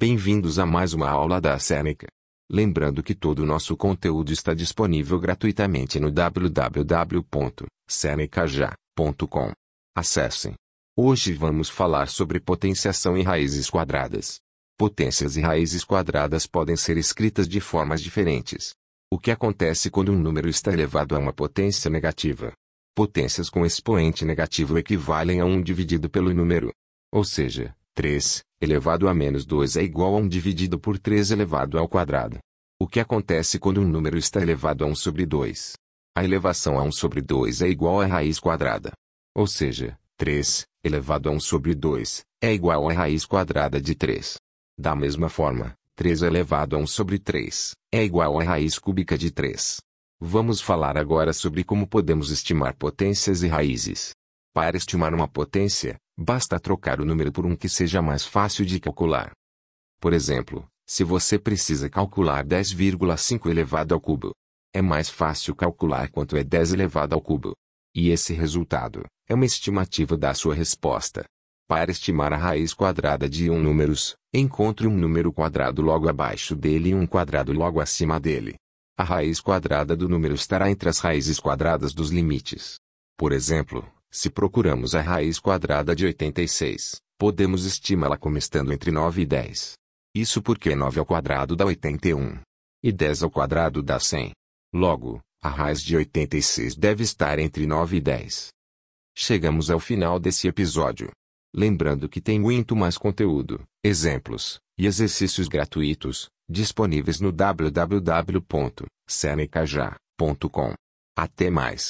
Bem-vindos a mais uma aula da Seneca. Lembrando que todo o nosso conteúdo está disponível gratuitamente no www.senecaja.com. Acessem. Hoje vamos falar sobre potenciação e raízes quadradas. Potências e raízes quadradas podem ser escritas de formas diferentes. O que acontece quando um número está elevado a uma potência negativa? Potências com expoente negativo equivalem a 1 dividido pelo número. Ou seja, 3 elevado a menos 2 é igual a 1 dividido por 3 elevado ao quadrado. O que acontece quando um número está elevado a 1 sobre 2? A elevação a 1 sobre 2 é igual à raiz quadrada. Ou seja, 3 elevado a 1 sobre 2 é igual à raiz quadrada de 3. Da mesma forma, 3 elevado a 1 sobre 3 é igual à raiz cúbica de 3. Vamos falar agora sobre como podemos estimar potências e raízes. Para estimar uma potência, basta trocar o número por um que seja mais fácil de calcular. Por exemplo, se você precisa calcular 10,5 elevado ao cubo, é mais fácil calcular quanto é 10 elevado ao cubo. E esse resultado é uma estimativa da sua resposta. Para estimar a raiz quadrada de um números, encontre um número quadrado logo abaixo dele e um quadrado logo acima dele. A raiz quadrada do número estará entre as raízes quadradas dos limites. Por exemplo, se procuramos a raiz quadrada de 86, podemos estimá-la como estando entre 9 e 10. Isso porque 9 ao quadrado dá 81. E 10 ao quadrado dá 100. Logo, a raiz de 86 deve estar entre 9 e 10. Chegamos ao final desse episódio. Lembrando que tem muito mais conteúdo, exemplos e exercícios gratuitos disponíveis no www.senecaja.com. Até mais.